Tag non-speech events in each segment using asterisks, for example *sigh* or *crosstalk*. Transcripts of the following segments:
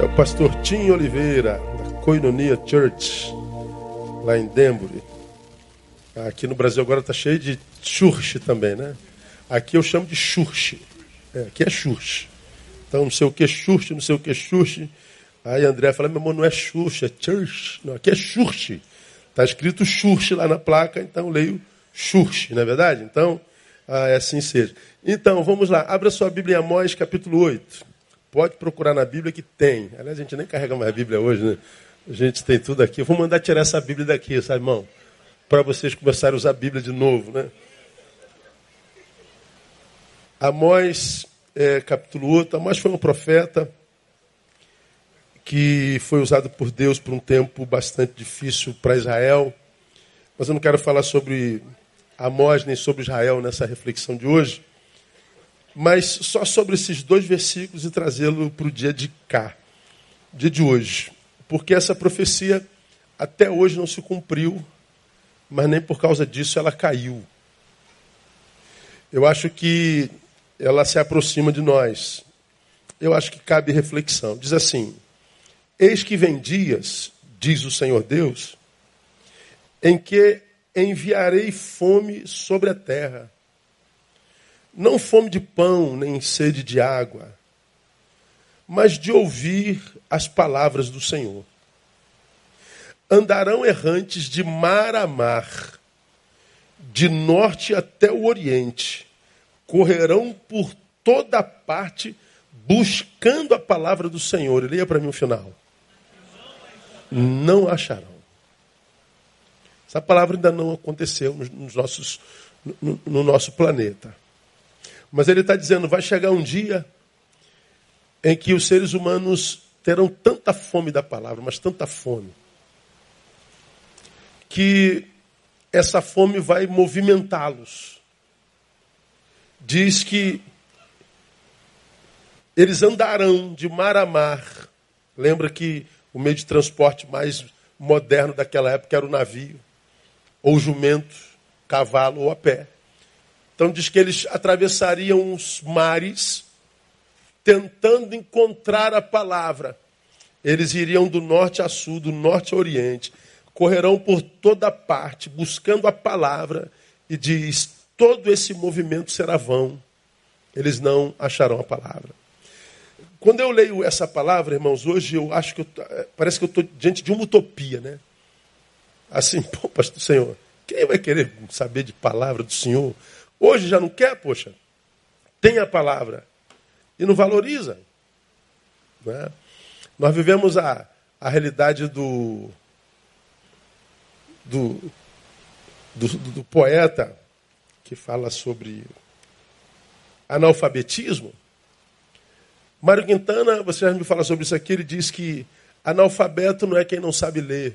é o pastor Tim Oliveira, da Koinonia Church, lá em Denbury. Aqui no Brasil agora está cheio de church também, né? Aqui eu chamo de church. É, aqui é church. Então, não sei o que church, não sei o que church. Aí André fala, meu irmão, não é church, é church. Não, aqui é church. Está escrito church lá na placa, então eu leio church, não é verdade? Então, ah, é assim seja. Então, vamos lá. Abra sua Bíblia em Amós, capítulo 8. Pode procurar na Bíblia que tem. Aliás, a gente nem carrega mais a Bíblia hoje, né? A gente tem tudo aqui. Eu vou mandar tirar essa Bíblia daqui, sabe, irmão? Para vocês começarem a usar a Bíblia de novo, né? Amós, é, capítulo 8. Amós foi um profeta que foi usado por Deus por um tempo bastante difícil para Israel. Mas eu não quero falar sobre Amós nem sobre Israel nessa reflexão de hoje mas só sobre esses dois versículos e trazê-lo para o dia de cá, dia de hoje. Porque essa profecia até hoje não se cumpriu, mas nem por causa disso ela caiu. Eu acho que ela se aproxima de nós. Eu acho que cabe reflexão. Diz assim: Eis que vem dias, diz o Senhor Deus, em que enviarei fome sobre a terra não fome de pão, nem sede de água, mas de ouvir as palavras do Senhor. Andarão errantes de mar a mar, de norte até o oriente, correrão por toda parte buscando a palavra do Senhor. Leia para mim o final. Não acharão. Essa palavra ainda não aconteceu nos nossos, no, no nosso planeta. Mas ele está dizendo: vai chegar um dia em que os seres humanos terão tanta fome da palavra, mas tanta fome, que essa fome vai movimentá-los. Diz que eles andarão de mar a mar. Lembra que o meio de transporte mais moderno daquela época era o navio, ou jumento, cavalo ou a pé. Então diz que eles atravessariam os mares tentando encontrar a palavra. Eles iriam do norte a sul, do norte a oriente, correrão por toda parte buscando a palavra e diz: todo esse movimento será vão. Eles não acharão a palavra. Quando eu leio essa palavra, irmãos, hoje eu acho que eu, eh, parece que eu estou diante de uma utopia, né? Assim, *laughs* pô, pastor Senhor, quem vai querer saber de palavra do Senhor? Hoje já não quer, poxa. Tem a palavra. E não valoriza. Né? Nós vivemos a, a realidade do, do, do, do poeta que fala sobre analfabetismo. Mário Quintana, você já me fala sobre isso aqui, ele diz que analfabeto não é quem não sabe ler.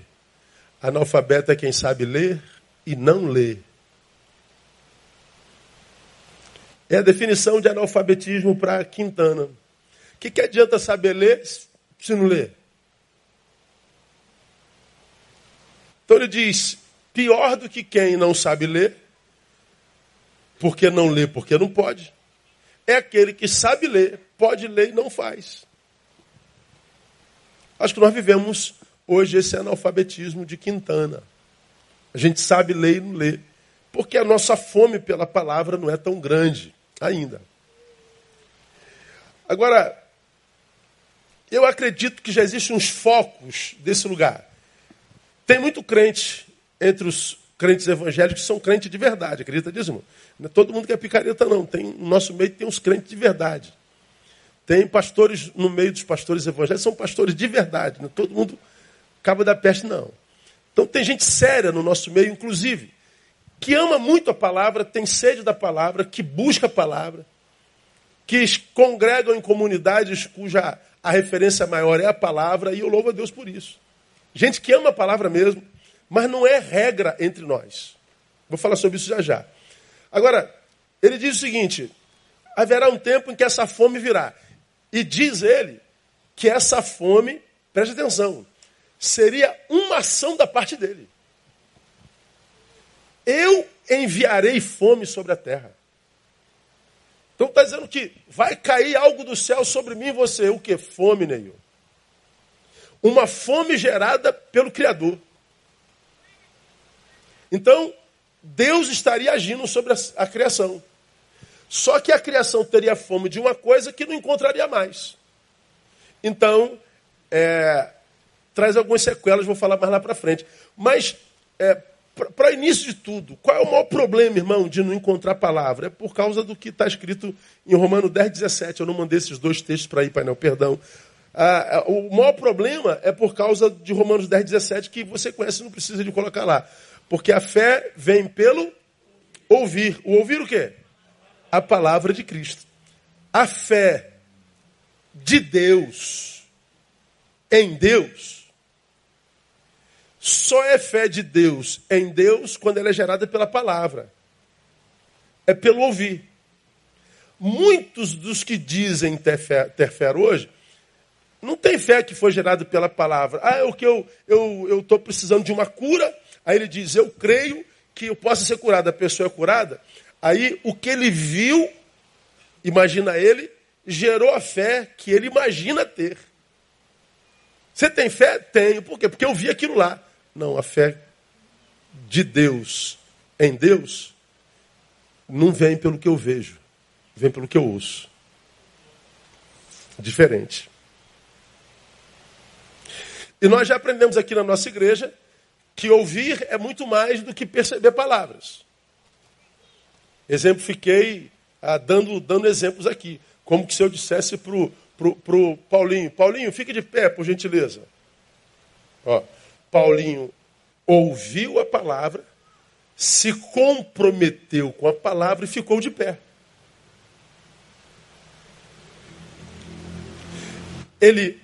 Analfabeto é quem sabe ler e não lê. É a definição de analfabetismo para Quintana. O que, que adianta saber ler se não ler? Então ele diz: pior do que quem não sabe ler, porque não lê, porque não pode, é aquele que sabe ler, pode ler e não faz. Acho que nós vivemos hoje esse analfabetismo de Quintana. A gente sabe ler e não lê, porque a nossa fome pela palavra não é tão grande ainda. Agora, eu acredito que já existem uns focos desse lugar. Tem muito crente entre os crentes evangélicos que são crentes de verdade, acredita disso, irmão? Não é todo mundo que é picareta, não. Tem, no nosso meio tem uns crentes de verdade. Tem pastores no meio dos pastores evangélicos, são pastores de verdade. Não é todo mundo cabo da peste, não. Então tem gente séria no nosso meio, inclusive que ama muito a palavra, tem sede da palavra, que busca a palavra, que congregam em comunidades cuja a referência maior é a palavra, e eu louvo a Deus por isso. Gente que ama a palavra mesmo, mas não é regra entre nós. Vou falar sobre isso já já. Agora, ele diz o seguinte: haverá um tempo em que essa fome virá. E diz ele que essa fome, preste atenção, seria uma ação da parte dele. Eu enviarei fome sobre a terra. Então está dizendo que vai cair algo do céu sobre mim e você. O que? Fome, Neil. uma fome gerada pelo Criador. Então, Deus estaria agindo sobre a, a, criação. Só que a criação teria fome de uma coisa que não encontraria mais. Então, é, traz algumas sequelas, vou falar mais lá para frente. Mas, é, para início de tudo, qual é o maior problema, irmão, de não encontrar palavra? É por causa do que está escrito em Romano 10, 17. Eu não mandei esses dois textos para aí, painel, perdão. Ah, ah, o maior problema é por causa de Romanos 10, 17, que você conhece, não precisa de colocar lá. Porque a fé vem pelo ouvir. O ouvir o quê? A palavra de Cristo. A fé de Deus, em Deus, só é fé de Deus em Deus quando ela é gerada pela palavra. É pelo ouvir. Muitos dos que dizem ter fé, ter fé hoje não tem fé que foi gerada pela palavra. Ah, é o que eu eu estou precisando de uma cura. Aí ele diz, eu creio que eu possa ser curado. A pessoa é curada. Aí o que ele viu, imagina ele, gerou a fé que ele imagina ter. Você tem fé? Tenho. Por quê? Porque eu vi aquilo lá. Não, a fé de Deus em Deus não vem pelo que eu vejo, vem pelo que eu ouço. Diferente. E nós já aprendemos aqui na nossa igreja que ouvir é muito mais do que perceber palavras. Exemplifiquei ah, dando, dando exemplos aqui. Como que se eu dissesse para o Paulinho, Paulinho, fique de pé, por gentileza. Ó, Paulinho ouviu a palavra, se comprometeu com a palavra e ficou de pé. Ele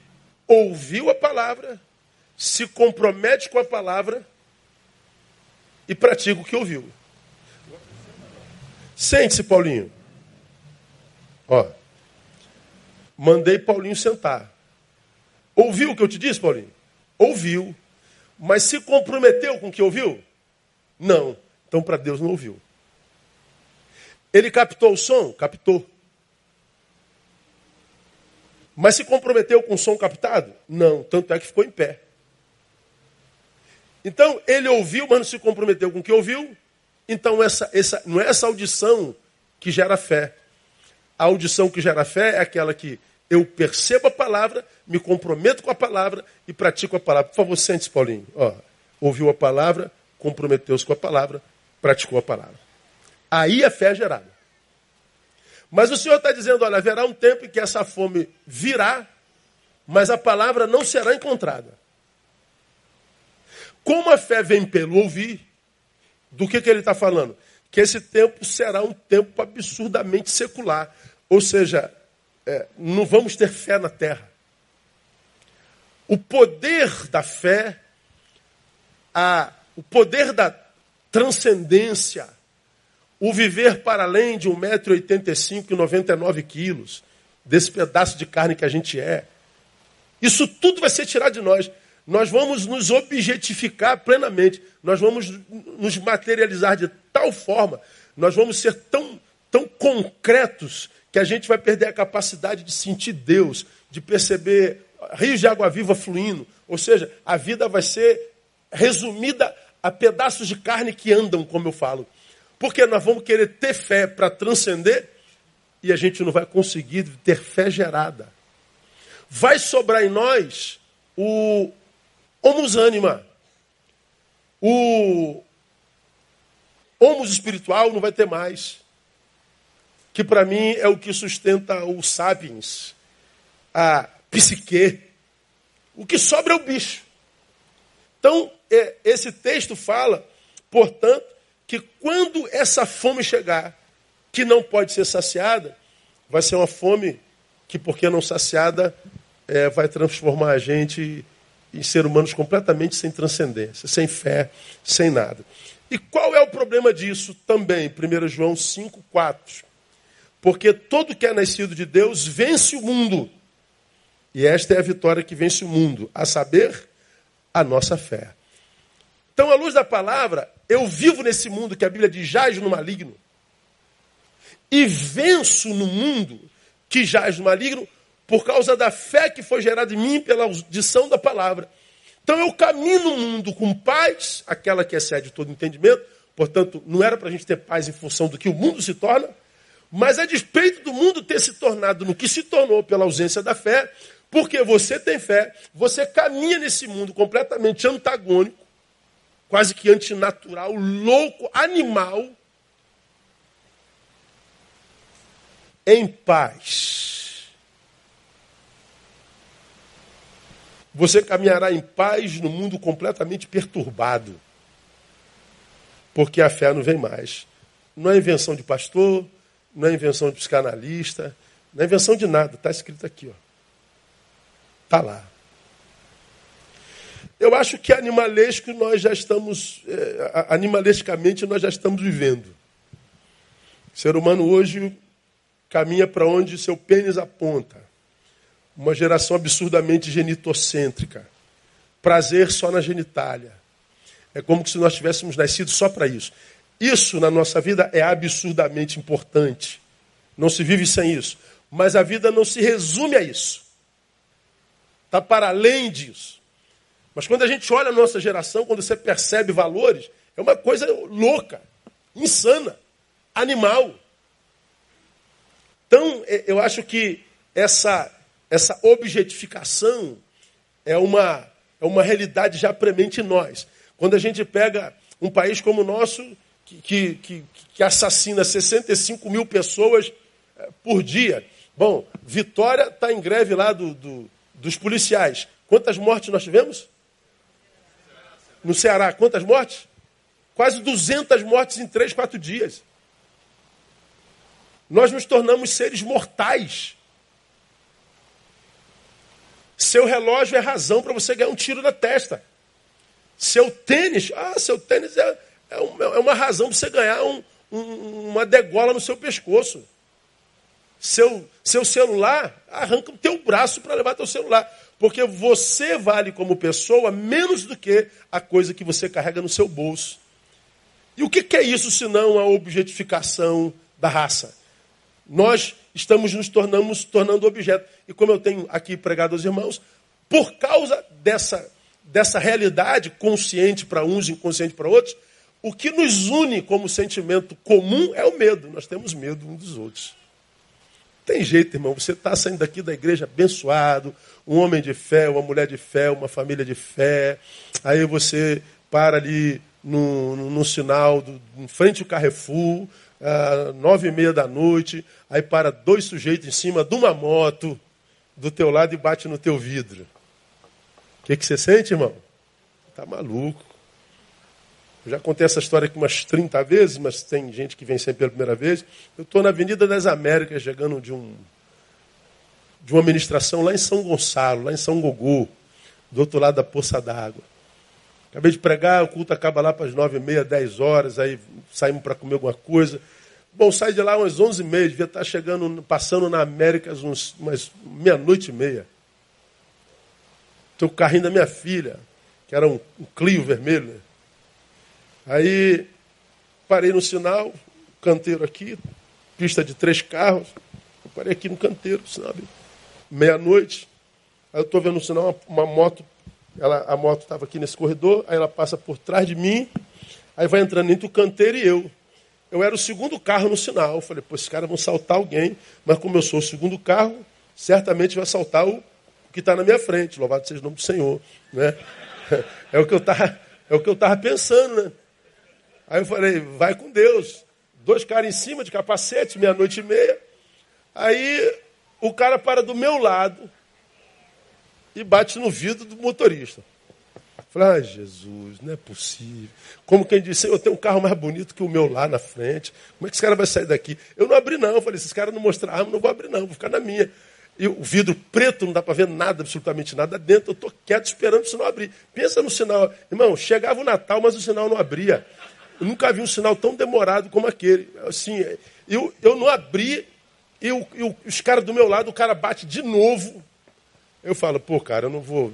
ouviu a palavra, se compromete com a palavra e pratica o que ouviu. Sente-se, Paulinho. Ó, mandei Paulinho sentar. Ouviu o que eu te disse, Paulinho? Ouviu. Mas se comprometeu com o que ouviu? Não. Então, para Deus, não ouviu. Ele captou o som? Captou. Mas se comprometeu com o som captado? Não. Tanto é que ficou em pé. Então, ele ouviu, mas não se comprometeu com o que ouviu. Então, essa, essa, não é essa audição que gera fé. A audição que gera fé é aquela que eu percebo a palavra, me comprometo com a palavra e pratico a palavra. Por favor, sente-se, Paulinho. Ó, ouviu a palavra, comprometeu-se com a palavra, praticou a palavra. Aí a fé é gerada. Mas o Senhor está dizendo: olha, haverá um tempo em que essa fome virá, mas a palavra não será encontrada. Como a fé vem pelo ouvir, do que, que ele está falando? Que esse tempo será um tempo absurdamente secular. Ou seja, é, não vamos ter fé na terra. O poder da fé, a, o poder da transcendência, o viver para além de 1,85m e 99 quilos, desse pedaço de carne que a gente é, isso tudo vai ser tirado de nós. Nós vamos nos objetificar plenamente, nós vamos nos materializar de tal forma, nós vamos ser tão, tão concretos que a gente vai perder a capacidade de sentir Deus, de perceber rios de água viva fluindo. Ou seja, a vida vai ser resumida a pedaços de carne que andam, como eu falo. Porque nós vamos querer ter fé para transcender e a gente não vai conseguir ter fé gerada. Vai sobrar em nós o, Homus anima. O homus espiritual não vai ter mais. Que para mim é o que sustenta o sapiens, a psique. O que sobra é o bicho. Então, é, esse texto fala, portanto, que quando essa fome chegar, que não pode ser saciada, vai ser uma fome que, porque não saciada, é, vai transformar a gente em ser humanos completamente sem transcendência, sem fé, sem nada. E qual é o problema disso também? 1 João 5, 4. Porque todo que é nascido de Deus vence o mundo. E esta é a vitória que vence o mundo, a saber, a nossa fé. Então, à luz da palavra, eu vivo nesse mundo que a Bíblia diz jaz no maligno. E venço no mundo que jaz no maligno por causa da fé que foi gerada em mim pela audição da palavra. Então eu caminho no mundo com paz, aquela que excede todo entendimento. Portanto, não era para a gente ter paz em função do que o mundo se torna, mas a despeito do mundo ter se tornado no que se tornou pela ausência da fé, porque você tem fé, você caminha nesse mundo completamente antagônico, quase que antinatural, louco, animal, em paz. Você caminhará em paz no mundo completamente perturbado, porque a fé não vem mais. Não é invenção de pastor, não é invenção de psicanalista, não é invenção de nada, está escrito aqui. Ó. Está lá. Eu acho que animalesco nós já estamos, animalescamente nós já estamos vivendo. O ser humano hoje caminha para onde seu pênis aponta. Uma geração absurdamente genitocêntrica. Prazer só na genitália. É como se nós tivéssemos nascido só para isso. Isso na nossa vida é absurdamente importante. Não se vive sem isso. Mas a vida não se resume a isso. Está para além disso. Mas quando a gente olha a nossa geração, quando você percebe valores, é uma coisa louca, insana, animal. Então, é, eu acho que essa, essa objetificação é uma, é uma realidade já premente em nós. Quando a gente pega um país como o nosso, que, que, que assassina 65 mil pessoas é, por dia. Bom, Vitória está em greve lá do, do dos policiais. Quantas mortes nós tivemos? No Ceará, quantas mortes? Quase 200 mortes em 3, 4 dias. Nós nos tornamos seres mortais. Seu relógio é razão para você ganhar um tiro na testa. Seu tênis, ah, seu tênis é, é, uma, é razão para você ganhar um, um, uma degola no seu pescoço seu, seu celular, arranca o teu braço para levar teu celular. Porque você vale como pessoa menos do que a coisa que você carrega no seu bolso. E o que, é isso senão a objetificação da raça? Nós estamos nos tornamos, tornando objeto. E como eu tenho aqui pregado aos irmãos, por causa dessa, dessa realidade consciente para uns e inconsciente para outros, o que nos une como sentimento comum é o medo. Nós temos medo uns dos outros. Tem jeito, irmão. Você está saindo daqui da igreja abençoado, um homem de fé, uma mulher de fé, uma família de fé. Aí você para ali no, no, no sinal, do, em frente ao Carrefour, nove e meia da noite. Aí para dois sujeitos em cima de uma moto do teu lado e bate no teu vidro. O que, que você sente, irmão? Está maluco. Já contei essa história aqui umas 30 vezes, mas tem gente que vem sempre pela primeira vez. Eu estou na Avenida das Américas, chegando de, um, de uma ministração lá em São Gonçalo, lá em São Gogô, do outro lado da Poça d'Água. Acabei de pregar, o culto acaba lá para as nove e meia, dez horas, aí saímos para comer alguma coisa. Bom, sai de lá umas onze e meia, devia estar chegando, passando na Américas uns, umas meia-noite e meia. Tem o carrinho da minha filha, que era um, um Clio vermelho, né? Aí parei no sinal, canteiro aqui, pista de três carros. Eu parei aqui no canteiro, sabe? Meia-noite. Aí eu estou vendo no sinal uma, uma moto. Ela, a moto estava aqui nesse corredor, aí ela passa por trás de mim, aí vai entrando entre o canteiro e eu. Eu era o segundo carro no sinal. Eu falei, pô, esses caras vão saltar alguém, mas como eu sou o segundo carro, certamente vai saltar o, o que está na minha frente. Louvado seja o nome do Senhor. Né? *laughs* É o que eu estava é pensando, né? Aí eu falei, vai com Deus. Dois caras em cima de capacete, meia-noite e meia. Aí o cara para do meu lado e bate no vidro do motorista. Falei, ah, Jesus, não é possível. Como quem disse, eu tenho um carro mais bonito que o meu lá na frente. Como é que esse cara vai sair daqui? Eu não abri, não. Eu falei, se esse cara não mostrar arma, não vou abrir, não. Vou ficar na minha. E o vidro preto, não dá para ver nada, absolutamente nada dentro. Eu estou quieto esperando o sinal abrir. Pensa no sinal. Irmão, chegava o Natal, mas o sinal não abria. Eu nunca vi um sinal tão demorado como aquele. Assim, eu, eu não abri e, o, e os caras do meu lado, o cara bate de novo. Eu falo, pô, cara, eu não vou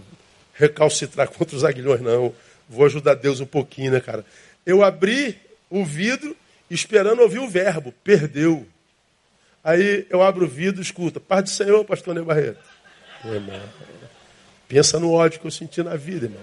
recalcitrar *laughs* contra os aguilhões, não. Vou ajudar Deus um pouquinho, né, cara? Eu abri o vidro esperando ouvir o verbo. Perdeu. Aí eu abro o vidro escuta, paz do Senhor, pastor Ney Barreto. Irmão, pensa no ódio que eu senti na vida, irmão.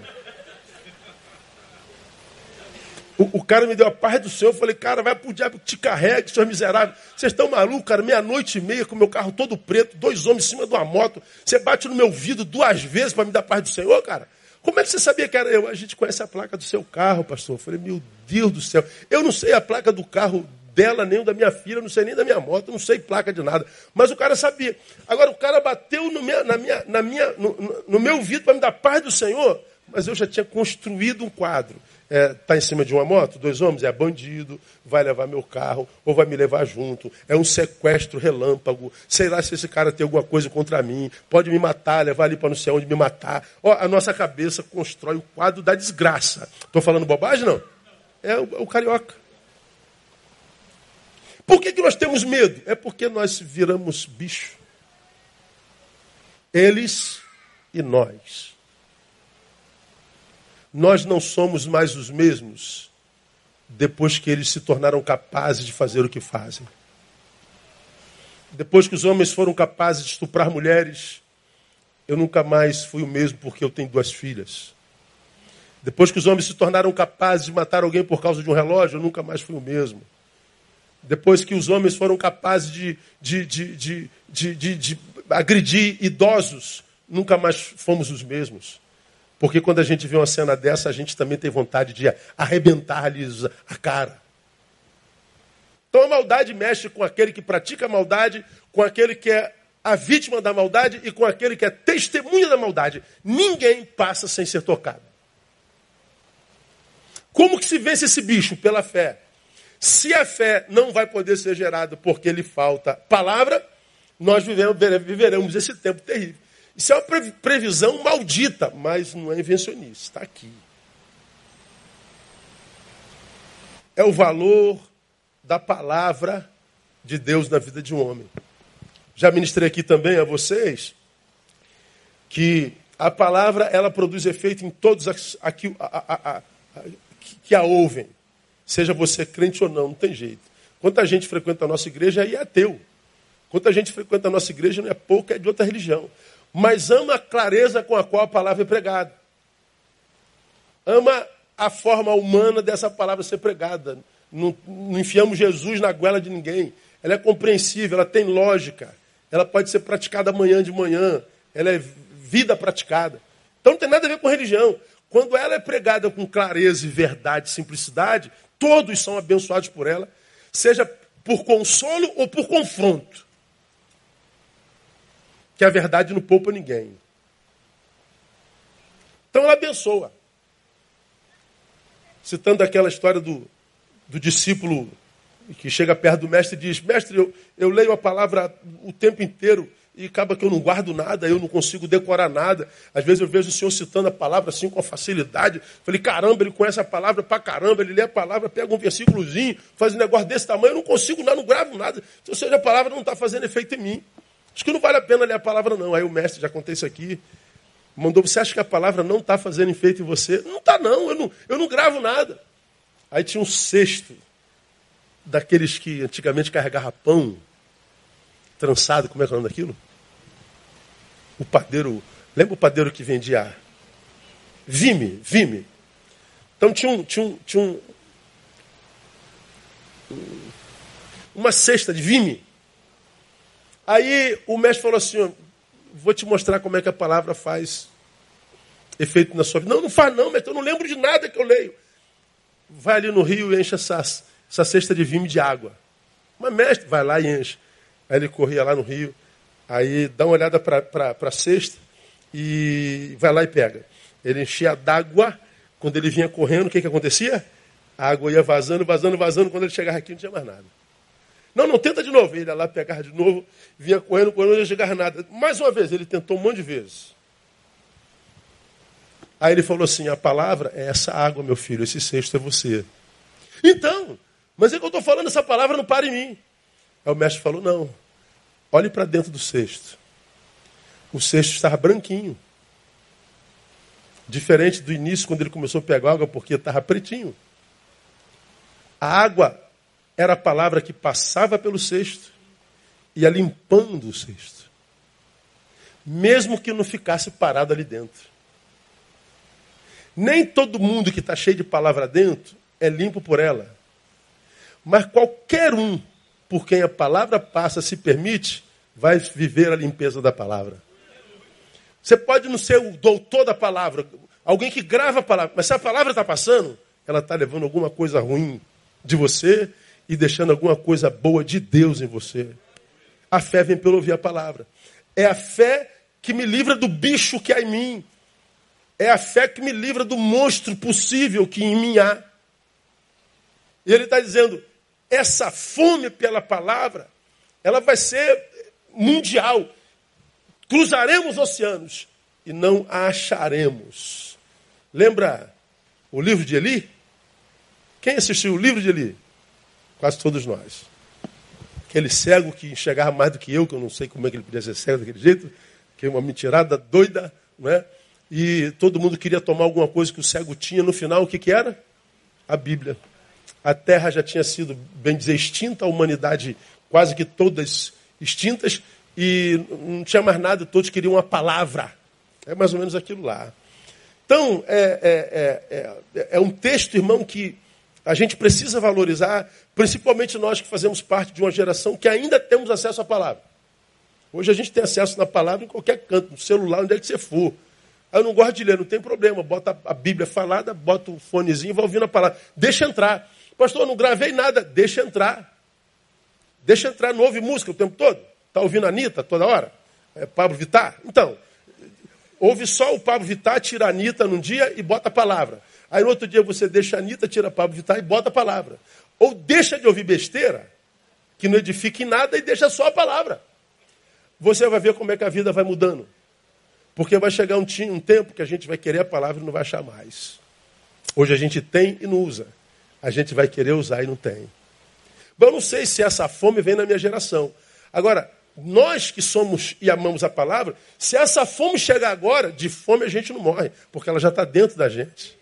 O, o, cara me deu a paz do Senhor. Eu falei, cara, vai pro diabo que te carregue, senhor miserável. Vocês estão malucos, cara? Meia-noite e meia com meu carro todo preto, dois homens em cima de uma moto. Você bate no meu vidro duas vezes para me dar a paz do Senhor, cara? Como é que você sabia que era eu? A gente conhece a placa do seu carro, pastor. Eu falei, meu Deus do céu. Eu não sei a placa do carro dela, nem da minha filha, não sei nem da minha moto, não sei placa de nada. Mas o cara sabia. Agora, o cara bateu no, minha, na minha, na minha, no, no meu vidro para me dar paz do Senhor, mas eu já tinha construído um quadro está é, tá em cima de uma moto, dois homens, é bandido, vai levar meu carro, ou vai me levar junto, é um sequestro relâmpago, sei lá se esse cara tem alguma coisa contra mim, pode me matar, levar ali para não sei onde me matar. Ó, a nossa cabeça constrói o quadro da desgraça. Estou falando bobagem, não? É o, o carioca. Por que, que nós temos medo? É porque nós viramos bicho. Eles e nós nós não somos mais os mesmos depois que eles se tornaram capazes de fazer o que fazem. Depois que os homens foram capazes de estuprar mulheres, eu nunca mais fui o mesmo porque eu tenho duas filhas. Depois que os homens se tornaram capazes de matar alguém por causa de um relógio, eu nunca mais fui o mesmo. Depois que os homens foram capazes de, de, de, de agredir idosos, nunca mais fomos os mesmos. Porque quando a gente vê uma cena dessa, a gente também tem vontade de arrebentar-lhes a cara. Então a maldade mexe com aquele que pratica a maldade, com aquele que é a vítima da maldade e com aquele que é testemunha da maldade. Ninguém passa sem ser tocado. Como que se vence esse bicho? Pela fé. Se a fé não vai poder ser gerada porque lhe falta palavra, nós viveremos esse tempo terrível. Isso é uma previsão maldita, mas não é invencionista, está aqui. É o valor da palavra de Deus na vida de um homem. Já ministrei aqui também a vocês que a palavra ela produz efeito em todos aqui, que a ouvem. Seja você crente ou não, não tem jeito. Quanta gente frequenta a nossa igreja e é ateu. Quanta gente frequenta a nossa igreja não é pouco, é de outra religião mas ama a clareza com a qual a palavra é pregada. Ama a forma humana dessa palavra ser pregada. Não, não enfiamos Jesus na goela de ninguém. Ela é compreensível, ela tem lógica. Ela pode ser praticada amanhã de manhã. Ela é vida praticada. Então não tem nada a ver com religião. Quando ela é pregada com clareza e verdade, simplicidade, todos são abençoados por ela, seja por consolo ou por confronto que a verdade não poupa ninguém. Então ela abençoa. Citando aquela história do, do discípulo que chega perto do mestre e diz: Mestre, eu, eu leio a palavra o tempo inteiro e acaba que eu não guardo nada, eu não consigo decorar nada. Às vezes eu vejo o senhor citando a palavra assim com facilidade. Falei, caramba, ele conhece a palavra pra caramba, ele lê a palavra, pega um versículozinho, faz um negócio desse tamanho, eu não consigo nada, não gravo nada. Ou seja, a palavra não está fazendo efeito em mim. Acho que não vale a pena ler a palavra, não. Aí o mestre, já contei isso aqui, mandou, você acha que a palavra não está fazendo efeito em você? Não está, não. Eu, não. eu não gravo nada. Aí tinha um cesto daqueles que antigamente carregava pão trançado, como é que é o nome daquilo? O padeiro, lembra o padeiro que vendia vime, vime? Então tinha um, tinha um, tinha um uma cesta de vime. Aí o mestre falou assim: vou te mostrar como é que a palavra faz efeito na sua vida. Não, não faz não, mestre, eu não lembro de nada que eu leio. Vai ali no rio e enche essa, essa cesta de vime de água. Mas mestre, vai lá e enche. Aí ele corria lá no rio, aí dá uma olhada para a cesta e vai lá e pega. Ele enchia d'água, quando ele vinha correndo, o que, que acontecia? A água ia vazando, vazando, vazando, quando ele chegava aqui não tinha mais nada. Não, não, tenta de novo. Ele ia lá pegar de novo, vinha correndo, correndo, não ia chegar nada. Mais uma vez, ele tentou um monte de vezes. Aí ele falou assim: a palavra é essa água, meu filho, esse cesto é você. Então, mas é que eu estou falando, essa palavra não para em mim. Aí o mestre falou: não, olhe para dentro do cesto. O cesto estava branquinho. Diferente do início, quando ele começou a pegar água, porque estava pretinho. A água era a palavra que passava pelo cesto ia limpando o cesto. Mesmo que não ficasse parado ali dentro. Nem todo mundo que está cheio de palavra dentro é limpo por ela. Mas qualquer um por quem a palavra passa se permite, vai viver a limpeza da palavra. Você pode não ser o doutor da palavra, alguém que grava a palavra, mas se a palavra está passando, ela está levando alguma coisa ruim de você e deixando alguma coisa boa de Deus em você. A fé vem pelo ouvir a palavra. É a fé que me livra do bicho que há em mim. É a fé que me livra do monstro possível que em mim há. E ele está dizendo: essa fome pela palavra, ela vai ser mundial. Cruzaremos oceanos e não a acharemos. Lembra o livro de Eli? Quem assistiu o livro de Eli? Quase todos nós. Aquele cego que enxergava mais do que eu, que eu não sei como é que ele podia ser cego daquele jeito, que é uma mentirada doida, não é? E todo mundo queria tomar alguma coisa que o cego tinha. No final, o que, que era? A Bíblia. A terra já tinha sido, bem dizer, extinta, a humanidade quase que todas extintas, e não tinha mais nada, todos queriam uma palavra. É mais ou menos aquilo lá. Então, é, é, é, é, um texto, irmão, que a gente precisa valorizar, principalmente nós que fazemos parte de uma geração que ainda temos acesso à palavra. Hoje a gente tem acesso na palavra em qualquer canto, no celular, onde é que você for. Eu não gosto de ler, não tem problema. Bota a Bíblia falada, bota o fonezinho e vai ouvindo a palavra. Deixa entrar. Pastor, não gravei nada. Deixa entrar. Deixa entrar. Não ouve música o tempo todo? Está ouvindo a Anitta toda hora? É Pablo Vittar? Então, ouve só o Pablo Vittar, tira a Anitta num dia e bota a palavra. Aí outro dia você deixa a Anitta, tira Pablo Vittar e bota a palavra. Ou deixa de ouvir besteira, que não edifica em nada, e deixa só a palavra. Você vai ver como é que a vida vai mudando. Porque vai chegar um, um tempo que a gente vai querer a palavra e não vai achar mais. Hoje a gente tem e não usa a gente vai querer usar e não tem. Bom, eu não sei se essa fome vem na minha geração. Agora, nós que somos e amamos a palavra, se essa fome chegar agora, de fome a gente não morre, porque ela já está dentro da gente.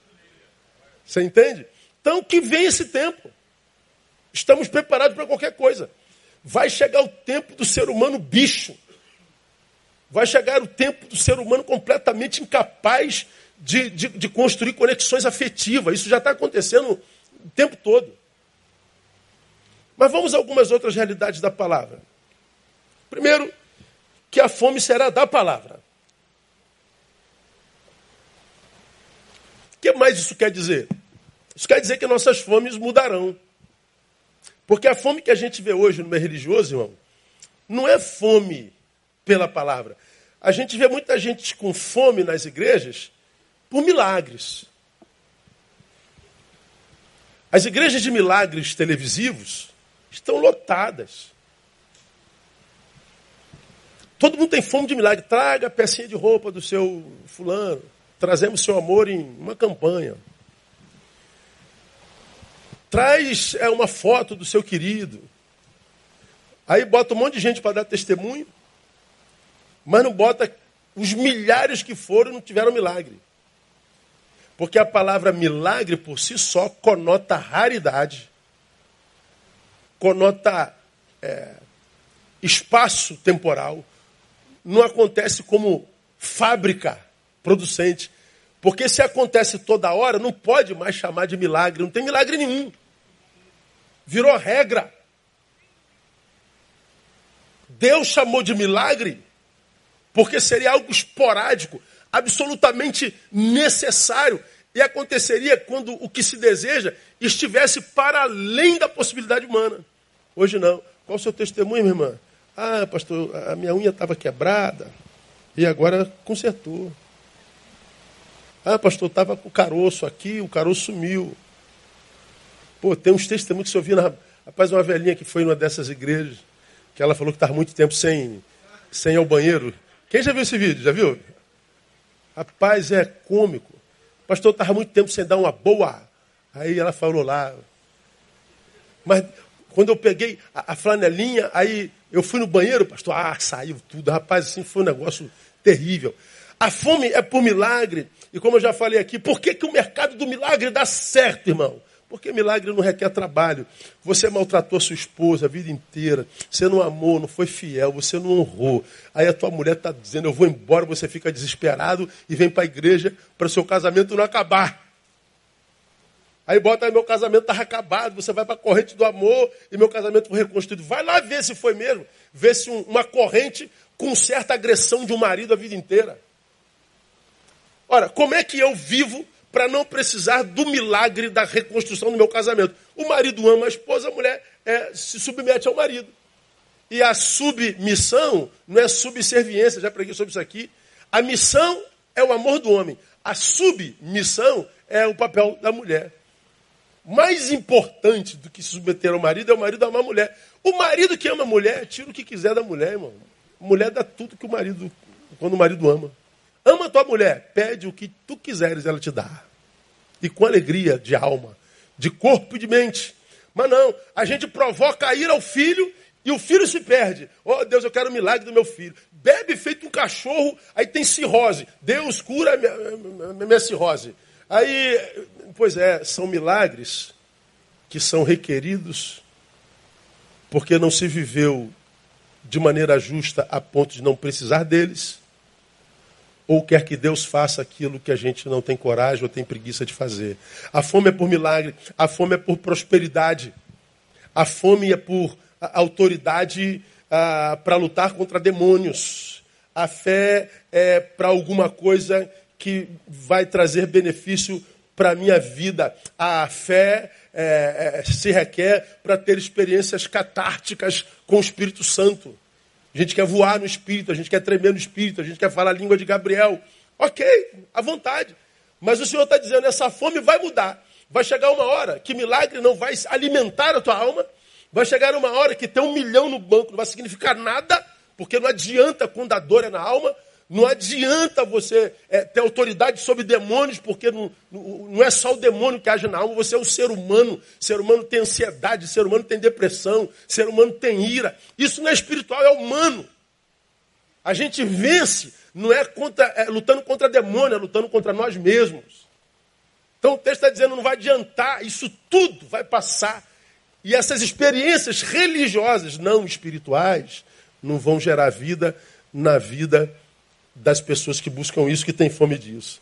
Você entende? Então, que vem esse tempo. Estamos preparados para qualquer coisa. Vai chegar o tempo do ser humano bicho. Vai chegar o tempo do ser humano completamente incapaz de, de, de construir conexões afetivas. Isso já está acontecendo o tempo todo. Mas vamos a algumas outras realidades da palavra. Primeiro, que a fome será da palavra. Que mais isso quer dizer? Isso quer dizer que nossas fomes mudarão. Porque a fome que a gente vê hoje no meio religioso, irmão, não é fome pela palavra. A gente vê muita gente com fome nas igrejas por milagres. As igrejas de milagres televisivos estão lotadas. Todo mundo tem fome de milagre. Traga a pecinha de roupa do seu fulano. Trazemos seu amor em uma campanha. Traz é, uma foto do seu querido. Aí bota um monte de gente para dar testemunho, mas não bota os milhares que foram não tiveram milagre. Porque a palavra milagre por si só conota raridade, conota é, espaço temporal, não acontece como fábrica producente. Porque se acontece toda hora, não pode mais chamar de milagre, não tem milagre nenhum. Virou regra. Deus chamou de milagre porque seria algo esporádico, absolutamente necessário. E aconteceria quando o que se deseja estivesse para além da possibilidade humana. Hoje não. Qual o seu testemunho, minha irmã? Ah, pastor, a minha unha estava quebrada e agora consertou. Ah, pastor, estava com o caroço aqui, o caroço sumiu. Pô, tem uns testemunhos que você ouviu na. Rapaz, uma velhinha que foi numa dessas igrejas, que ela falou que estava muito tempo sem, sem ir ao banheiro. Quem já viu esse vídeo? Já viu? Rapaz, é cômico. O pastor estava muito tempo sem dar uma boa. Aí ela falou lá. Mas quando eu peguei a, a flanelinha, aí eu fui no banheiro, pastor, ah, saiu tudo. Rapaz, assim foi um negócio terrível. A fome é por milagre. E como eu já falei aqui, por que, que o mercado do milagre dá certo, irmão? Porque milagre não requer trabalho. Você maltratou sua esposa a vida inteira. Você não amou, não foi fiel, você não honrou. Aí a tua mulher está dizendo, eu vou embora, você fica desesperado e vem para a igreja para o seu casamento não acabar. Aí bota meu casamento está acabado, você vai para a corrente do amor e meu casamento foi reconstruído. Vai lá ver se foi mesmo. Ver se um, uma corrente com certa agressão de um marido a vida inteira. Ora, como é que eu vivo para não precisar do milagre da reconstrução do meu casamento? O marido ama a esposa, a mulher é, se submete ao marido. E a submissão não é subserviência, já preguei sobre isso aqui. A missão é o amor do homem. A submissão é o papel da mulher. Mais importante do que se submeter ao marido é o marido amar a mulher. O marido que ama a mulher, tira o que quiser da mulher, irmão. A mulher dá tudo que o marido, quando o marido ama. Ama tua mulher, pede o que tu quiseres, ela te dá. E com alegria de alma, de corpo e de mente. Mas não, a gente provoca a ira ao filho e o filho se perde. Oh Deus, eu quero o milagre do meu filho. Bebe feito um cachorro, aí tem cirrose. Deus cura a minha, minha, minha cirrose. Aí, pois é, são milagres que são requeridos porque não se viveu de maneira justa a ponto de não precisar deles ou quer que Deus faça aquilo que a gente não tem coragem ou tem preguiça de fazer. A fome é por milagre, a fome é por prosperidade, a fome é por autoridade ah, para lutar contra demônios, a fé é para alguma coisa que vai trazer benefício para a minha vida. A fé é, é, se requer para ter experiências catárticas com o Espírito Santo. A gente quer voar no espírito, a gente quer tremer no espírito, a gente quer falar a língua de Gabriel. Ok, à vontade. Mas o Senhor está dizendo, essa fome vai mudar. Vai chegar uma hora que milagre não vai alimentar a tua alma. Vai chegar uma hora que ter um milhão no banco não vai significar nada, porque não adianta quando a dor é na alma. Não adianta você é, ter autoridade sobre demônios, porque não, não, é só o demônio que age na alma, você é o ser humano. O ser humano tem ansiedade, ser humano tem depressão, ser humano tem ira. Isso não é espiritual, é humano. A gente vence, não é, contra, é lutando contra demônio, é lutando contra nós mesmos. Então o texto está dizendo, não vai adiantar, isso tudo vai passar. E essas experiências religiosas, não espirituais, não vão gerar vida na vida das pessoas que buscam isso, que têm fome disso.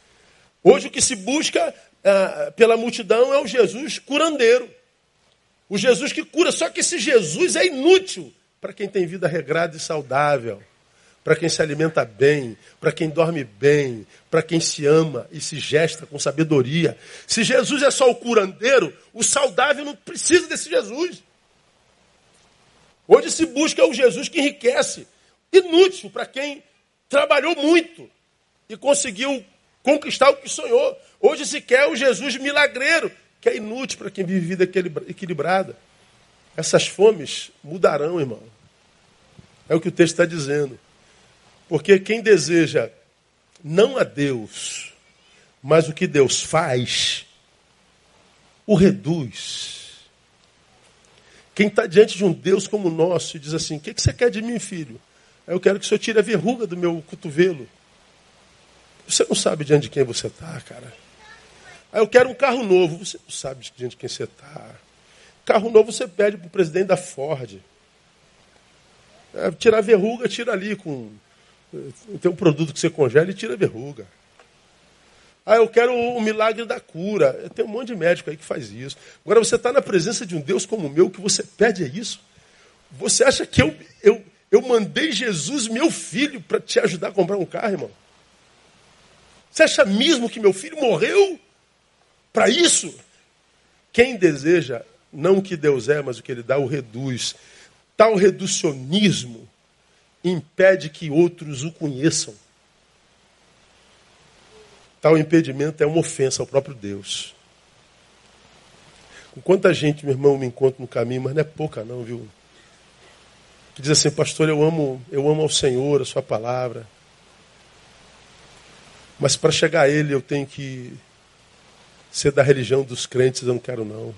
Hoje o que se busca ah, pela multidão é o Jesus curandeiro. O Jesus que cura. Só que esse Jesus é inútil para quem tem vida regrada e saudável, para quem se alimenta bem, para quem dorme bem, para quem se ama e se gesta com sabedoria. Se Jesus é só o curandeiro, o saudável não precisa desse Jesus. Hoje se busca o Jesus que enriquece. Inútil para quem trabalhou muito e conseguiu conquistar o que sonhou. Hoje se quer o Jesus milagreiro, que é inútil para quem vive vida equilibrada. Essas fomes mudarão, irmão. É o que o texto está dizendo. Porque quem deseja não a Deus, mas o que Deus faz, o reduz. Quem está diante de um Deus como o nosso e diz assim: O que, que você quer de mim, filho? Eu quero que o senhor tire a verruga do meu cotovelo. Você não sabe diante de quem você está, cara. Aí eu quero um carro novo. Você não sabe diante de quem você está. Carro novo você pede para o presidente da Ford. É, tirar verruga, tira ali com. Tem um produto que você congela e tira verruga. Ah, eu quero o milagre da cura. Tem um monte de médico aí que faz isso. Agora você está na presença de um Deus como o meu, que você pede é isso. Você acha que eu, eu, eu mandei Jesus, meu filho, para te ajudar a comprar um carro, irmão. Você acha mesmo que meu filho morreu para isso? Quem deseja não o que Deus é, mas o que Ele dá, o reduz. Tal reducionismo impede que outros o conheçam. Tal impedimento é uma ofensa ao próprio Deus. Com quanta gente, meu irmão, me encontro no caminho, mas não é pouca não, viu? Que diz assim, pastor, eu amo, eu amo ao Senhor, a sua palavra. Mas para chegar a Ele eu tenho que ser da religião dos crentes, eu não quero não.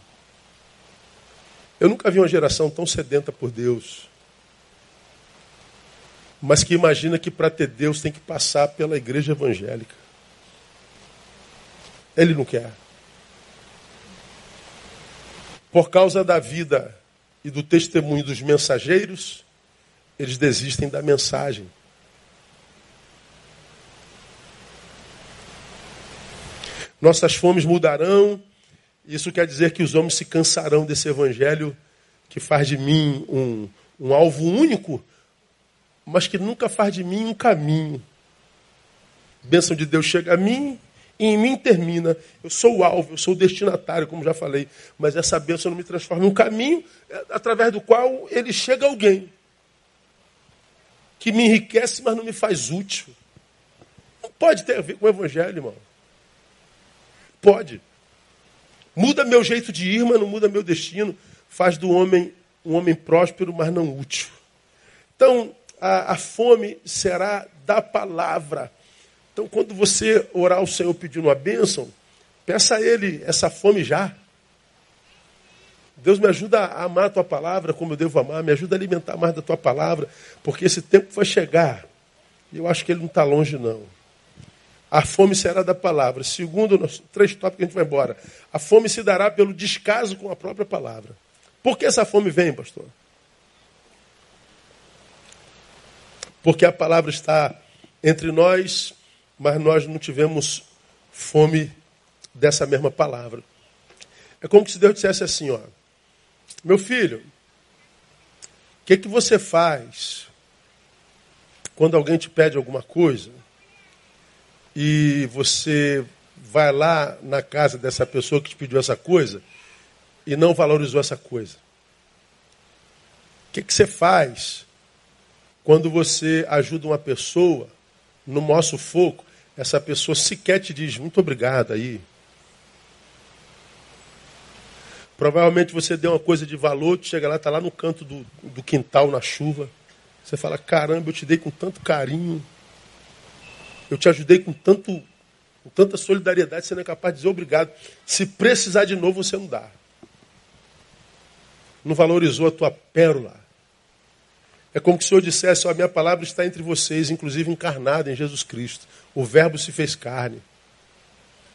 Eu nunca vi uma geração tão sedenta por Deus. Mas que imagina que para ter Deus tem que passar pela igreja evangélica. Ele não quer. Por causa da vida e do testemunho dos mensageiros, eles desistem da mensagem. Nossas fomes mudarão, isso quer dizer que os homens se cansarão desse evangelho que faz de mim um, um alvo único, mas que nunca faz de mim um caminho. bênção de Deus chega a mim e em mim termina. Eu sou o alvo, eu sou o destinatário, como já falei. Mas essa bênção não me transforma em um caminho é, através do qual ele chega a alguém. Que me enriquece, mas não me faz útil. Não pode ter a ver com o evangelho, irmão. Pode. Muda meu jeito de ir, mas não muda meu destino. Faz do homem um homem próspero, mas não útil. Então, a, a fome será da palavra. Então, quando você orar ao Senhor pedindo uma bênção, peça a Ele essa fome já. Deus me ajuda a amar a tua palavra como eu devo amar, me ajuda a alimentar mais da tua palavra, porque esse tempo vai chegar. E eu acho que ele não está longe, não. A fome será da palavra. Segundo, três tópicos a gente vai embora. A fome se dará pelo descaso com a própria palavra. Por que essa fome vem, pastor? Porque a palavra está entre nós, mas nós não tivemos fome dessa mesma palavra. É como se Deus dissesse assim, ó, meu filho, o que, que você faz quando alguém te pede alguma coisa e você vai lá na casa dessa pessoa que te pediu essa coisa e não valorizou essa coisa? O que, que você faz quando você ajuda uma pessoa no nosso foco, essa pessoa sequer te diz muito obrigado aí. Provavelmente você deu uma coisa de valor, chega lá, está lá no canto do, do quintal, na chuva. Você fala, caramba, eu te dei com tanto carinho. Eu te ajudei com, tanto, com tanta solidariedade, você não é capaz de dizer obrigado. Se precisar de novo, você não dá. Não valorizou a tua pérola. É como se o Senhor dissesse: a minha palavra está entre vocês, inclusive encarnada em Jesus Cristo. O Verbo se fez carne.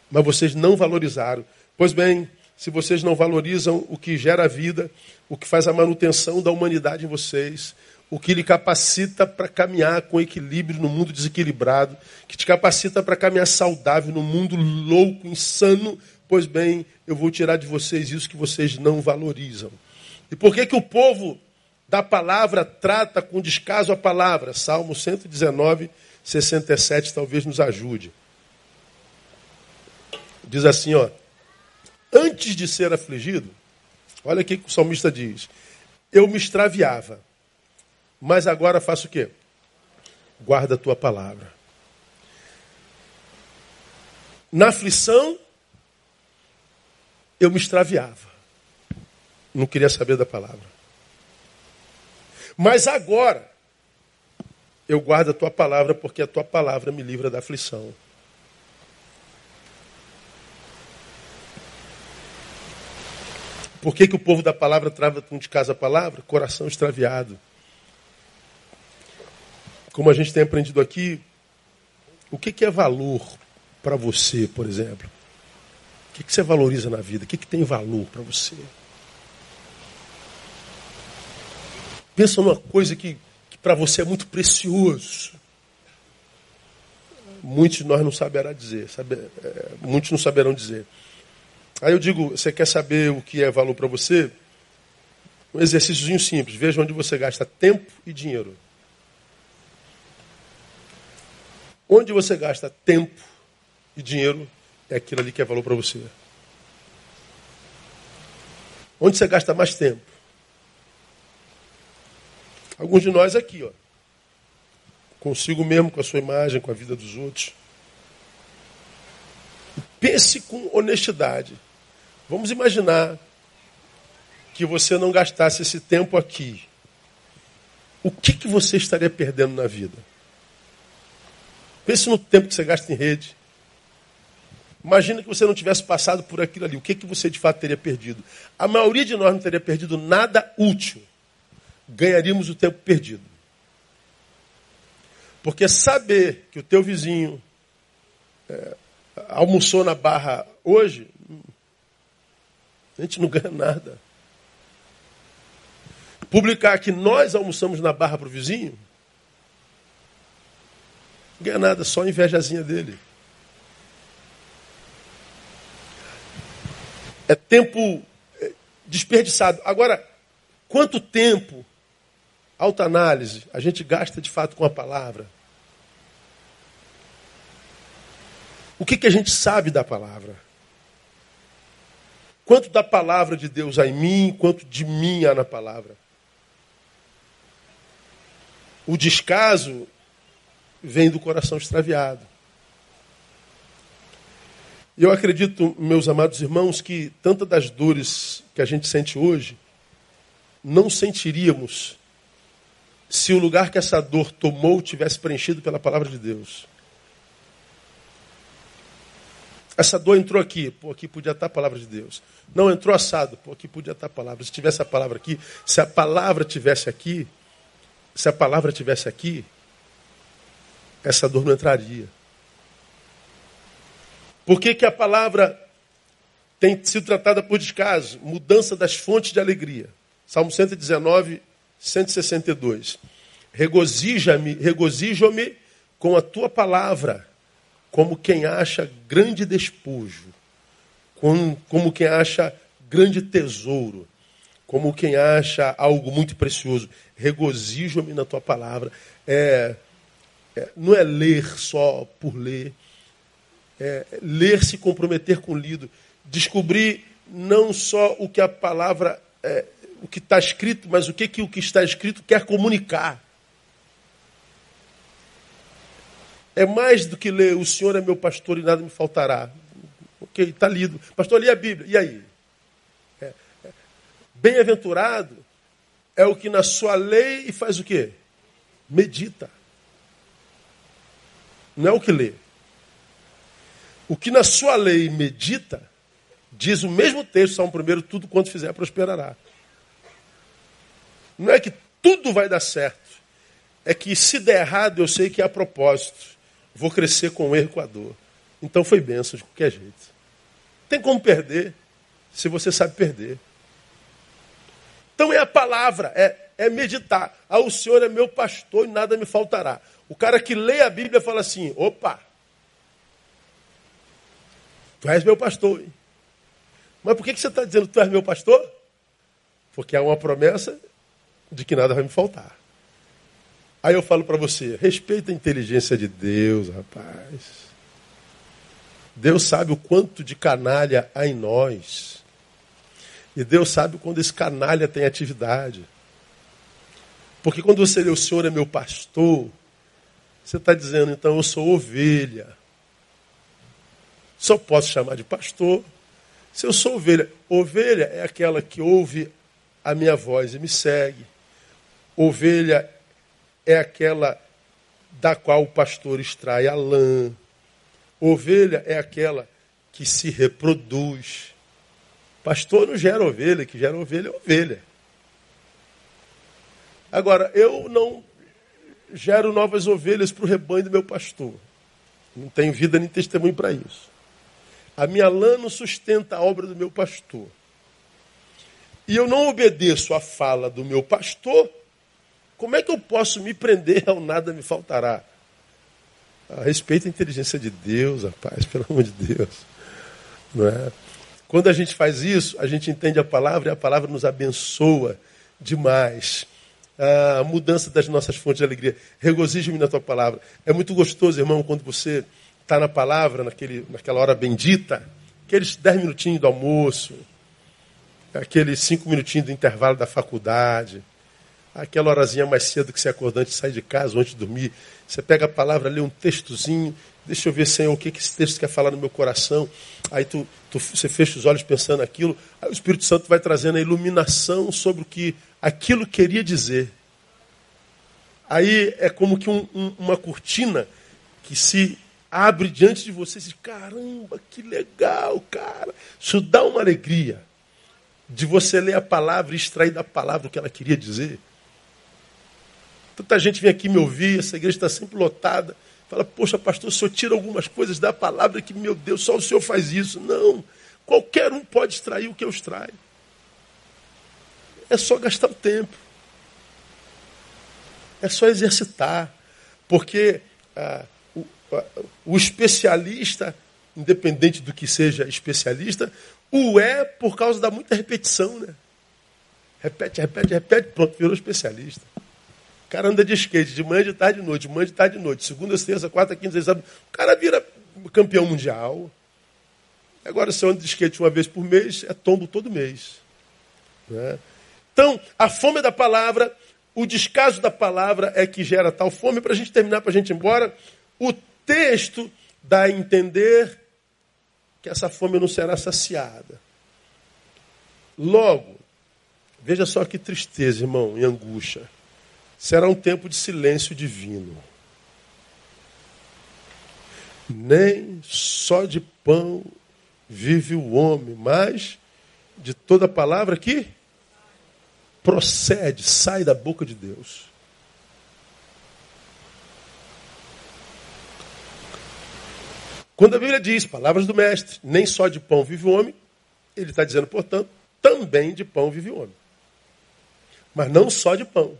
Mas vocês não valorizaram. Pois bem, se vocês não valorizam o que gera vida, o que faz a manutenção da humanidade em vocês, o que lhe capacita para caminhar com equilíbrio no mundo desequilibrado, que te capacita para caminhar saudável no mundo louco, insano, pois bem, eu vou tirar de vocês isso que vocês não valorizam. E por que que o povo da palavra trata com descaso a palavra? Salmo 119, 67 talvez nos ajude. Diz assim, ó: Antes de ser afligido, olha aqui que o salmista diz: Eu me extraviava mas agora faço o quê? Guarda a tua palavra. Na aflição, eu me extraviava. Não queria saber da palavra. Mas agora, eu guardo a tua palavra, porque a tua palavra me livra da aflição. Por que, que o povo da palavra trava de casa a palavra? Coração extraviado como a gente tem aprendido aqui, o que, que é valor para você, por exemplo? O que, que você valoriza na vida? O que, que tem valor para você? Pensa numa coisa que, que para você é muito precioso. Muitos de nós não saberá dizer, sabe, é, muitos não saberão dizer. Aí eu digo, você quer saber o que é valor para você? Um exercíciozinho simples. Veja onde você gasta tempo e dinheiro. Onde você gasta tempo e dinheiro, é aquilo ali que é valor para você. Onde você gasta mais tempo? Alguns de nós aqui, ó. Consigo mesmo com a sua imagem, com a vida dos outros. Pense com honestidade. Vamos imaginar que você não gastasse esse tempo aqui. O que, que você estaria perdendo na vida? Pense no tempo que você gasta em rede. Imagina que você não tivesse passado por aquilo ali. O que, que você de fato teria perdido? A maioria de nós não teria perdido nada útil. Ganharíamos o tempo perdido. Porque saber que o teu vizinho é, almoçou na barra hoje, a gente não ganha nada. publicar que nós almoçamos na barra para o vizinho, não ganha nada, só a invejazinha dele. É tempo é, desperdiçado. Agora, quanto tempo, alta análise, a gente gasta de fato com a palavra? O que, que a gente sabe da palavra? Quanto da palavra de Deus há em mim, quanto de mim há na palavra? O descaso vem do coração extraviado. Eu acredito, meus amados irmãos, que tantas das dores que a gente sente hoje, não sentiríamos se o lugar que essa dor tomou tivesse preenchido pela palavra de Deus. Essa dor entrou aqui, pô, aqui podia estar a palavra de Deus. Não entrou assado, pô, aqui podia estar a palavra. Se tivesse a palavra aqui, se a palavra tivesse aqui, se a palavra tivesse aqui, essa dor não entraria. Por que, que a palavra tem sido tratada por descaso? Mudança das fontes de alegria. Salmo 119, 162. Regozija-me, regozijo-me com a tua palavra, como quem acha grande despojo, como, quem acha grande tesouro, como quem acha algo muito precioso. Regozijo-me na tua palavra. É, é, não é ler só por ler. É, ler se comprometer com o lido. Descobrir não só o que a palavra, é, o que está escrito, mas o que, que o que está escrito quer comunicar. É mais do que ler, o Senhor é meu pastor e nada me faltará. Ok, está lido. Pastor, li a Bíblia. E aí? É, é. Bem-aventurado é o que na sua lei e faz o quê? Medita. Não é o que lê. O que na sua lei medita, diz o mesmo texto, Salmo 1, tudo quanto fizer prosperará. Não é que tudo vai dar certo. É que se der errado, eu sei que é a propósito. Vou crescer com o erro com a dor. Então foi benção de qualquer jeito. Tem como perder, se você sabe perder. Então é a palavra, é, é meditar. Ah, o Senhor é meu pastor e nada me faltará. O cara que lê a Bíblia fala assim: opa, tu és meu pastor. Hein? Mas por que, que você está dizendo tu és meu pastor? Porque há uma promessa de que nada vai me faltar. Aí eu falo para você: respeita a inteligência de Deus, rapaz. Deus sabe o quanto de canalha há em nós. E Deus sabe quando esse canalha tem atividade. Porque quando você lê o Senhor é meu pastor, você está dizendo, então eu sou ovelha. Só posso chamar de pastor se eu sou ovelha. Ovelha é aquela que ouve a minha voz e me segue. Ovelha é aquela da qual o pastor extrai a lã. Ovelha é aquela que se reproduz. Pastor não gera ovelha, que gera ovelha é ovelha. Agora, eu não gero novas ovelhas para o rebanho do meu pastor. Não tenho vida nem testemunho para isso. A minha lã não sustenta a obra do meu pastor. E eu não obedeço à fala do meu pastor, como é que eu posso me prender ao nada me faltará? A respeito à inteligência de Deus, rapaz, *laughs* pelo amor de Deus. Não é? Quando a gente faz isso, a gente entende a palavra e a palavra nos abençoa demais. A mudança das nossas fontes de alegria. Regozijo-me na tua palavra. É muito gostoso, irmão, quando você está na palavra, naquele, naquela hora bendita, aqueles dez minutinhos do almoço, aqueles cinco minutinhos do intervalo da faculdade, aquela horazinha mais cedo que você acordou antes de sair de casa, antes de dormir. Você pega a palavra, lê um textozinho, deixa eu ver, Senhor, o que, que esse texto quer falar no meu coração. Aí tu, tu, você fecha os olhos pensando aquilo. Aí o Espírito Santo vai trazendo a iluminação sobre o que aquilo queria dizer. Aí é como que um, um, uma cortina que se abre diante de você e diz, caramba, que legal, cara. Isso dá uma alegria de você ler a palavra e extrair da palavra o que ela queria dizer. Tanta gente vem aqui me ouvir, essa igreja está sempre lotada. Fala, poxa, pastor, o senhor tira algumas coisas da palavra que, meu Deus, só o senhor faz isso. Não. Qualquer um pode extrair o que eu extraio. É só gastar o tempo. É só exercitar. Porque ah, o, ah, o especialista, independente do que seja especialista, o é por causa da muita repetição, né? Repete, repete, repete, pronto, virou especialista. O cara anda de skate de manhã, de tarde, de noite, de manhã, de tarde, de noite, segunda, sexta, quarta, quinta, sexta. O cara vira campeão mundial. Agora, se eu ando de skate uma vez por mês, é tombo todo mês. Né? Então, a fome da palavra, o descaso da palavra é que gera tal fome. Para a gente terminar, para a gente ir embora, o texto dá a entender que essa fome não será saciada. Logo, veja só que tristeza, irmão, e angústia. Será um tempo de silêncio divino. Nem só de pão vive o homem, mas de toda palavra que procede, sai da boca de Deus. Quando a Bíblia diz, palavras do Mestre, nem só de pão vive o homem, ele está dizendo, portanto, também de pão vive o homem. Mas não só de pão.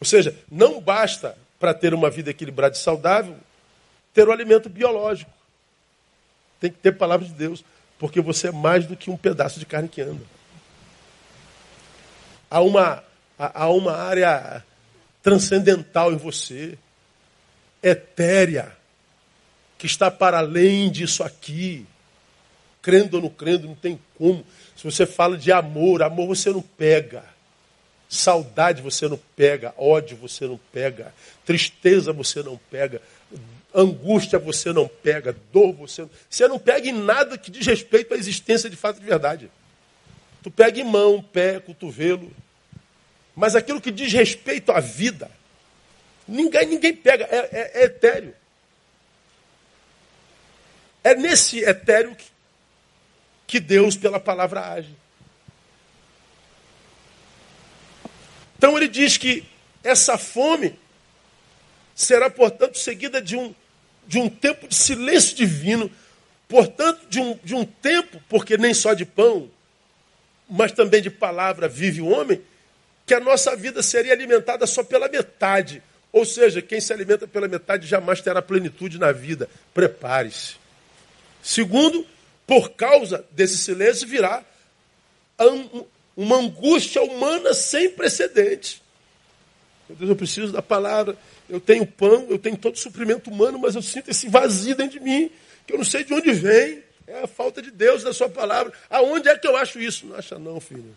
Ou seja, não basta para ter uma vida equilibrada e saudável ter o alimento biológico. Tem que ter palavra de Deus, porque você é mais do que um pedaço de carne que anda. Há uma, há uma área transcendental em você, etérea que está para além disso aqui. Crendo ou não crendo, não tem como. Se você fala de amor, amor você não pega. Saudade você não pega, ódio você não pega, tristeza você não pega, angústia você não pega, dor você não. Você não pega em nada que diz respeito à existência de fato de verdade. Tu pega em mão, pé, cotovelo. Mas aquilo que diz respeito à vida, ninguém, ninguém pega, é, é, é etéreo. É nesse etéreo que, que Deus, pela palavra, age. Então ele diz que essa fome será, portanto, seguida de um, de um tempo de silêncio divino, portanto, de um, de um tempo, porque nem só de pão, mas também de palavra vive o homem, que a nossa vida seria alimentada só pela metade. Ou seja, quem se alimenta pela metade jamais terá plenitude na vida. Prepare-se. Segundo, por causa desse silêncio virá uma angústia humana sem precedentes. Meu Deus, eu preciso da palavra, eu tenho pão, eu tenho todo o suprimento humano, mas eu sinto esse vazio dentro de mim, que eu não sei de onde vem. É a falta de Deus da sua palavra. Aonde é que eu acho isso? Não acha não, filho.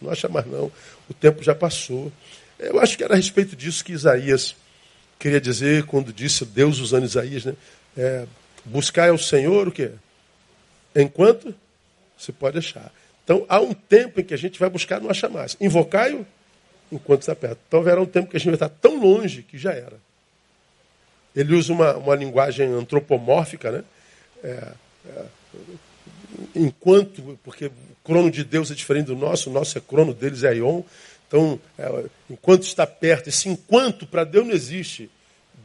Não acha mais não. O tempo já passou. Eu acho que era a respeito disso que Isaías queria dizer quando disse Deus usando Isaías, né? É, Buscar ao Senhor o quê? Enquanto se pode achar. Então há um tempo em que a gente vai buscar não achar mais. Invocai-o enquanto está perto. Então haverá um tempo que a gente vai estar tão longe que já era. Ele usa uma, uma linguagem antropomórfica, né? É, é, enquanto, porque o crono de Deus é diferente do nosso, o nosso é crono, deles é Ion. Então, é, enquanto está perto, esse enquanto para Deus não existe.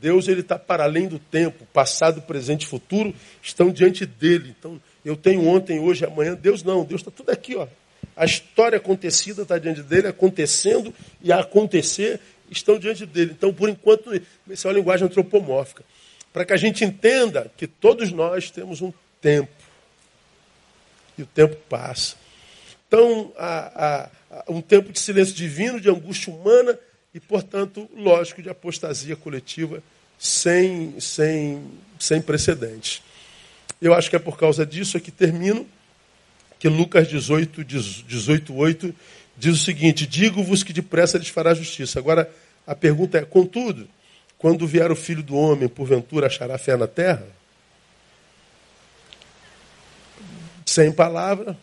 Deus ele está para além do tempo, passado, presente e futuro estão diante dele. Então, eu tenho ontem, hoje, amanhã. Deus não, Deus está tudo aqui, ó. A história acontecida está diante dele, acontecendo e a acontecer estão diante dele. Então, por enquanto, isso é uma linguagem antropomórfica. Para que a gente entenda que todos nós temos um tempo. E o tempo passa. Então, há, há um tempo de silêncio divino, de angústia humana e, portanto, lógico, de apostasia coletiva sem, sem, sem precedentes. Eu acho que é por causa disso que termino, que Lucas 18, 18 8 diz o seguinte: Digo-vos que depressa lhes fará justiça. Agora, a pergunta é: contudo, quando vier o filho do homem, porventura achará fé na terra? Sem palavra.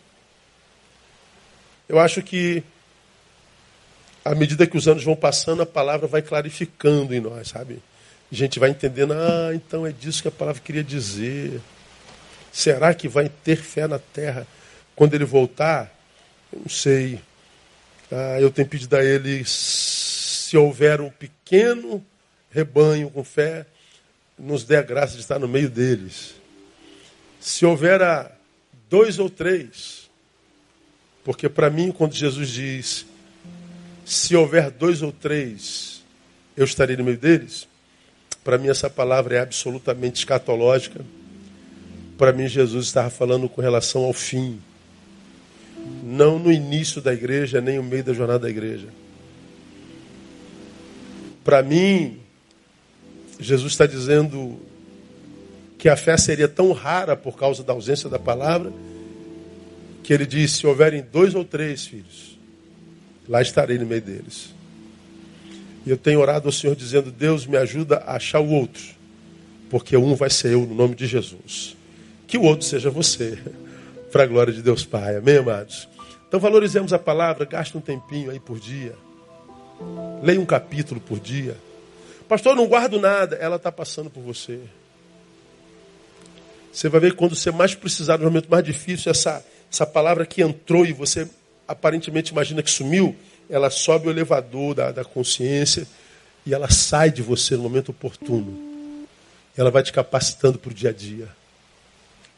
Eu acho que à medida que os anos vão passando, a palavra vai clarificando em nós, sabe? A gente vai entendendo, ah, então é disso que a palavra queria dizer. Será que vai ter fé na terra quando ele voltar? Eu não sei. Ah, eu tenho pedido a ele, se houver um pequeno rebanho com fé, nos dê a graça de estar no meio deles. Se houver dois ou três, porque para mim, quando Jesus diz, Se houver dois ou três, eu estarei no meio deles. Para mim, essa palavra é absolutamente escatológica. Para mim, Jesus estava falando com relação ao fim. Não no início da igreja, nem no meio da jornada da igreja. Para mim, Jesus está dizendo que a fé seria tão rara por causa da ausência da palavra, que ele disse: se houverem dois ou três filhos, lá estarei no meio deles. E eu tenho orado ao Senhor dizendo: Deus me ajuda a achar o outro, porque um vai ser eu no nome de Jesus. Que o outro seja você, *laughs* para a glória de Deus Pai. Amém, amados? Então valorizemos a palavra, gaste um tempinho aí por dia. Leia um capítulo por dia. Pastor, não guardo nada. Ela está passando por você. Você vai ver quando você mais precisar, no momento mais difícil, essa, essa palavra que entrou e você aparentemente imagina que sumiu, ela sobe o elevador da, da consciência e ela sai de você no momento oportuno. Ela vai te capacitando para o dia a dia.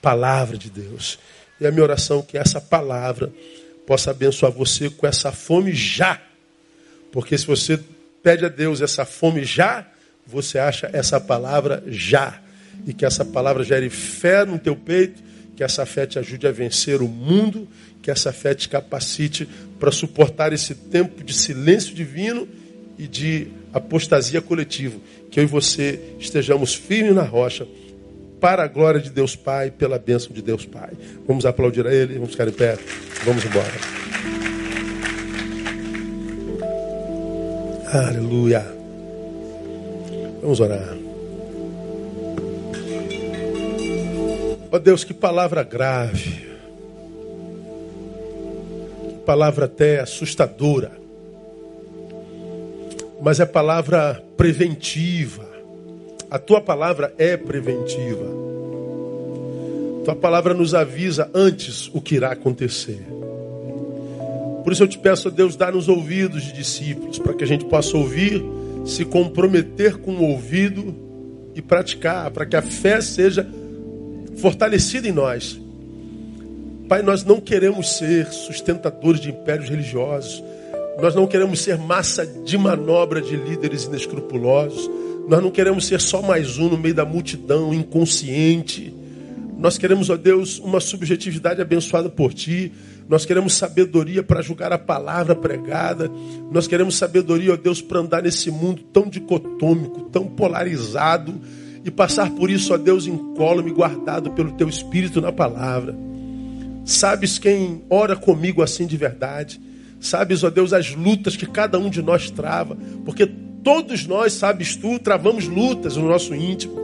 Palavra de Deus. E a minha oração é que essa palavra possa abençoar você com essa fome já. Porque se você pede a Deus essa fome já, você acha essa palavra já. E que essa palavra gere fé no teu peito, que essa fé te ajude a vencer o mundo, que essa fé te capacite para suportar esse tempo de silêncio divino e de apostasia coletiva. Que eu e você estejamos firmes na rocha, para a glória de Deus Pai, pela bênção de Deus Pai. Vamos aplaudir a Ele, vamos ficar em pé, vamos embora. Aleluia. Vamos orar. Ó oh Deus, que palavra grave. Que palavra até assustadora. Mas é palavra preventiva. A tua palavra é preventiva. Tua palavra nos avisa antes o que irá acontecer. Por isso eu te peço a Deus, dar nos ouvidos de discípulos, para que a gente possa ouvir, se comprometer com o ouvido e praticar, para que a fé seja fortalecida em nós. Pai, nós não queremos ser sustentadores de impérios religiosos, nós não queremos ser massa de manobra de líderes inescrupulosos, nós não queremos ser só mais um no meio da multidão inconsciente. Nós queremos, ó Deus, uma subjetividade abençoada por Ti. Nós queremos sabedoria para julgar a palavra pregada. Nós queremos sabedoria, ó Deus, para andar nesse mundo tão dicotômico, tão polarizado e passar por isso, ó Deus, incólume, guardado pelo Teu Espírito na palavra. Sabes quem ora comigo assim de verdade. Sabes, ó Deus, as lutas que cada um de nós trava, porque todos nós, sabes tu, travamos lutas no nosso íntimo.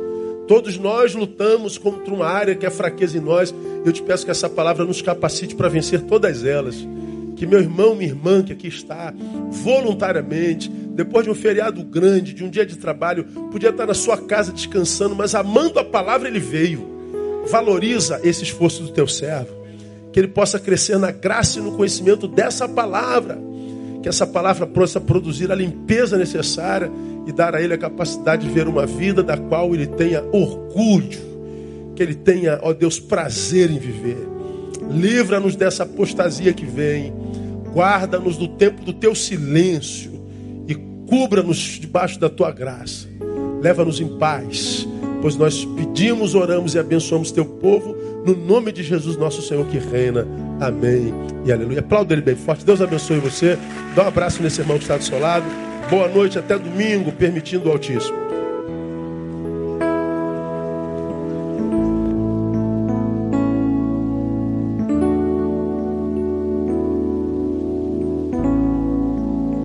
Todos nós lutamos contra uma área que é fraqueza em nós. Eu te peço que essa palavra nos capacite para vencer todas elas. Que meu irmão, minha irmã que aqui está, voluntariamente, depois de um feriado grande, de um dia de trabalho, podia estar na sua casa descansando, mas amando a palavra, ele veio. Valoriza esse esforço do teu servo. Que ele possa crescer na graça e no conhecimento dessa palavra. Que essa palavra possa produzir a limpeza necessária e dar a ele a capacidade de ver uma vida da qual ele tenha orgulho, que ele tenha, ó Deus, prazer em viver. Livra-nos dessa apostasia que vem, guarda-nos do tempo do teu silêncio e cubra-nos debaixo da tua graça. Leva-nos em paz, pois nós pedimos, oramos e abençoamos teu povo, no nome de Jesus, nosso Senhor que reina. Amém e aleluia. Aplauda ele bem forte. Deus abençoe você. Dá um abraço nesse irmão que está do seu lado. Boa noite, até domingo, permitindo o Altíssimo.